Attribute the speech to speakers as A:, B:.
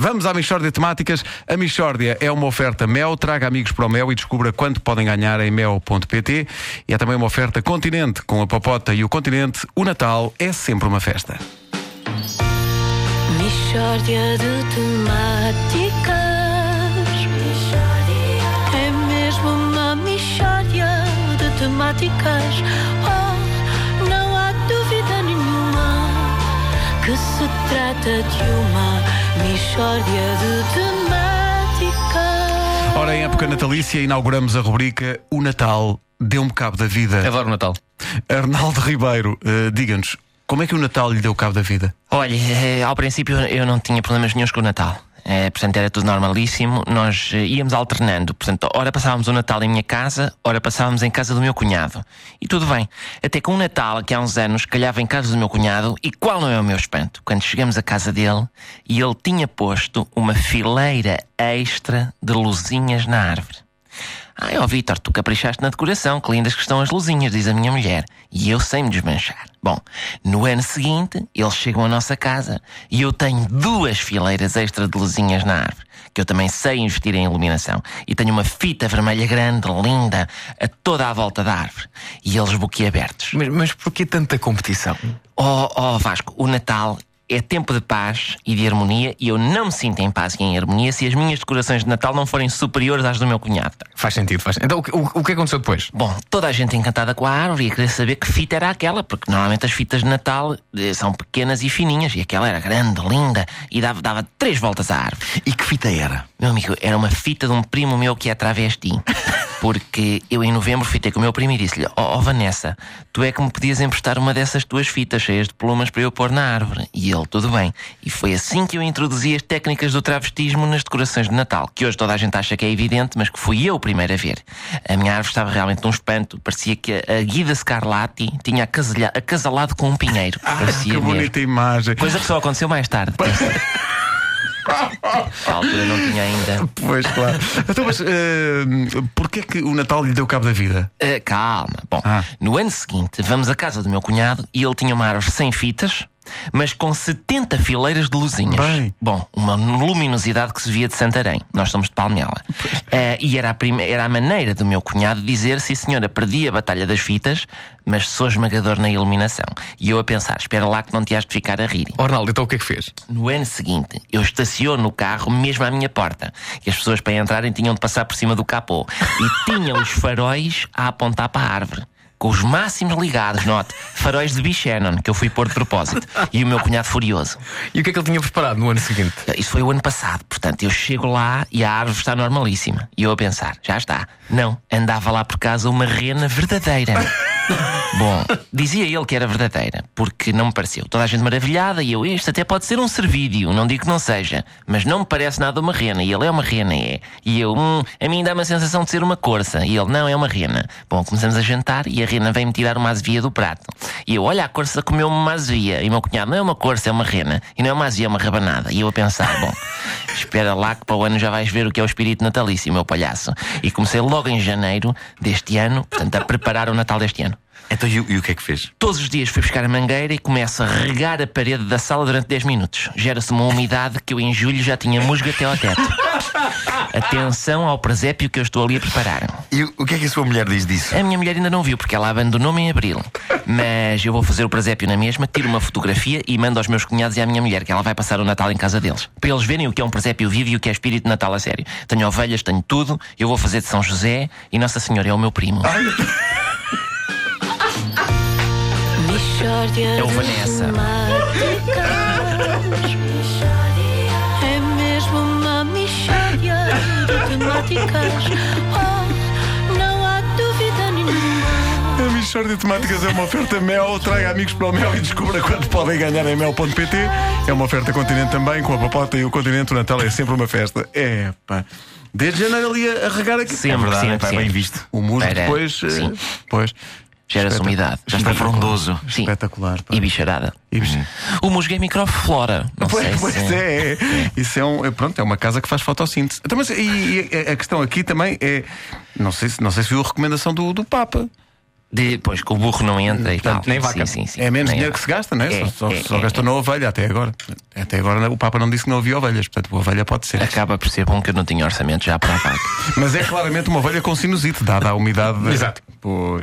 A: Vamos à Michórdia Temáticas. A Michórdia é uma oferta Mel. Traga amigos para o Mel e descubra quanto podem ganhar em mel.pt. E é também uma oferta Continente. Com a Popota e o Continente, o Natal é sempre uma festa.
B: Mishória de temáticas. É mesmo uma mishória de temáticas. Oh, não há dúvida nenhuma que se trata de uma mishória de temáticas.
A: Ora, em época natalícia, inauguramos a rubrica O Natal deu-me cabo da vida.
C: Adoro o Natal.
A: Arnaldo Ribeiro, eh, diga-nos, como é que o Natal lhe deu cabo da vida?
D: Olha, eh, ao princípio eu não tinha problemas nenhums com o Natal. Eh, portanto, era tudo normalíssimo. Nós eh, íamos alternando. Portanto, ora passávamos o Natal em minha casa, ora passávamos em casa do meu cunhado. E tudo bem. Até com o Natal, que há uns anos, calhava em casa do meu cunhado, e qual não é o meu espanto? Quando chegamos à casa dele e ele tinha posto uma fileira extra de luzinhas na árvore. Ai, ó Vitor, tu caprichaste na decoração, que lindas que estão as luzinhas, diz a minha mulher. E eu sei me desmanchar. Bom, no ano seguinte, eles chegam à nossa casa e eu tenho duas fileiras extra de luzinhas na árvore, que eu também sei investir em iluminação. E tenho uma fita vermelha grande, linda, a toda a volta da árvore. E eles boquiabertos.
C: Mas, mas porquê tanta competição?
D: Oh, oh Vasco, o Natal é tempo de paz e de harmonia e eu não me sinto em paz e em harmonia se as minhas decorações de Natal não forem superiores às do meu cunhado.
C: Faz sentido, faz Então, o, que- o, o que aconteceu depois?
D: Bom, toda a gente encantada com a árvore e a querer saber que fita era aquela, porque normalmente as fitas de Natal eh, são pequenas e fininhas e aquela era grande, linda e dava, dava três voltas à árvore.
E: E que fita era?
D: Meu amigo, era uma fita de um primo meu que é travesti. Porque eu em novembro fitei com o meu primo e disse-lhe: Ó oh, Vanessa, tu é que me podias emprestar uma dessas tuas fitas cheias de plumas para eu pôr na árvore. E ele, tudo bem. E foi assim que eu introduzi as técnicas do travestismo nas decorações de Natal, que hoje toda a gente acha que é evidente, mas que fui eu o primeiro a ver. A minha árvore estava realmente num espanto. Parecia que a a Guida Scarlatti tinha acasalado com um pinheiro. Parecia
A: que
D: mesmo.
A: bonita imagem.
D: Coisa que só aconteceu mais tarde. Na altura não tinha ainda.
A: Pois, claro. Então, mas eh, porquê que o Natal lhe deu cabo da vida?
D: Ah, calma. Bom,
A: Ah.
D: no ano seguinte, vamos à casa do meu cunhado e ele tinha uma árvore sem fitas, mas com 70 fileiras de luzinhas.
A: Bem.
D: Bom, uma luminosidade que se via de Santarém. Nós somos de Palmela. Ah, e era a, era a maneira do meu cunhado dizer: sim, senhora, perdi a batalha das fitas, mas sou esmagador na iluminação. E eu a pensar: espera lá que não te has de ficar a rir.
C: Arnaldo, então o que é que fez?
D: No ano seguinte, eu estaciono o carro mesmo à minha porta. E as pessoas para entrarem tinham de passar por cima do capô. E tinham os faróis a apontar para a árvore. Com os máximos ligados, note, faróis de Bichanon, que eu fui pôr de propósito. E o meu cunhado furioso.
C: E o que é que ele tinha preparado no ano seguinte?
D: Isso foi o ano passado, portanto, eu chego lá e a árvore está normalíssima. E eu a pensar, já está. Não, andava lá por casa uma rena verdadeira. Bom, dizia ele que era verdadeira, porque não me pareceu. Toda a gente maravilhada e eu, isto até pode ser um servídeo, não digo que não seja, mas não me parece nada uma rena. E ele é uma rena, é. E eu, hum, a mim dá-me a sensação de ser uma corça. E ele, não, é uma rena. Bom, começamos a jantar e a rena vem-me tirar uma azevia do prato. E eu, olha, a corça comeu-me uma azevia. E meu cunhado, não é uma corça, é uma rena. E não é uma azevia, é uma rabanada. E eu a pensar, bom, espera lá que para o ano já vais ver o que é o espírito natalício, meu palhaço. E comecei logo em janeiro deste ano, portanto, a preparar o Natal deste ano.
E: Então, e, o- e o que é que fez?
D: Todos os dias fui buscar a mangueira e começo a regar a parede da sala durante 10 minutos. Gera-se uma umidade que eu em julho já tinha musgo até ao teto. Atenção ao presépio que eu estou ali a preparar.
E: E o, que é que a sua mulher diz disso?
D: A minha mulher ainda não viu porque ela abandonou-me em abril. Mas eu vou fazer o presépio na mesma, tiro uma fotografia e mando aos meus cunhados e à minha mulher que ela vai passar o Natal em casa deles. Para eles verem o que é um presépio vivo e o que é espírito de Natal a sério. Tenho ovelhas, tenho tudo, eu vou fazer de São José e Nossa Senhora é o meu primo.
B: Mishória
D: É o Vanessa.
B: É mesmo uma mishória de temáticas. Oh, não há dúvida nenhuma.
A: A Michórdia de Temáticas é uma oferta Mel. Traga amigos para o Mel e descubra quanto podem ganhar em mel.pt. É uma oferta Continente também, com a Papota e o Continente. O Natal é sempre uma festa. É, pá. Desde janeiro ali a regar aqui.
D: Sempre,
E: é verdade,
D: sempre,
E: é pá,
D: sempre.
E: bem visto.
A: O musgo
D: Para-
A: depois. eh,
D: sim.
A: Pois.
D: Gera-se
A: Espetacular.
D: umidade.
E: Já está frondoso.
D: Sim.
A: Espetacular. pá.
D: E bicharada.
A: E
D: O musgo é microflora. Não
A: Pois,
D: sei
A: pois
D: se...
A: é, é. Isso é um. é, Pronto, é uma casa que faz fotossíntese. Então, mas, e, e a questão aqui também é. Não sei, se- não sei se viu a recomendação do, do Papa.
D: Depois que o burro não entra e tal.
C: nem vaca.
D: Sim, sim, sim.
A: É menos
D: Nem
A: dinheiro
D: vaca.
A: que se gasta, não é?
D: É,
A: só só,
D: é,
A: só
D: é,
A: gastou
D: é.
A: na ovelha até agora. Até agora o Papa não disse que não havia ovelhas, portanto a ovelha pode ser.
D: Acaba por ser bom que eu não tinha orçamento já para a vaca.
A: Mas é claramente uma ovelha com sinusite, dada a umidade. da-
C: Exato.
A: Pois.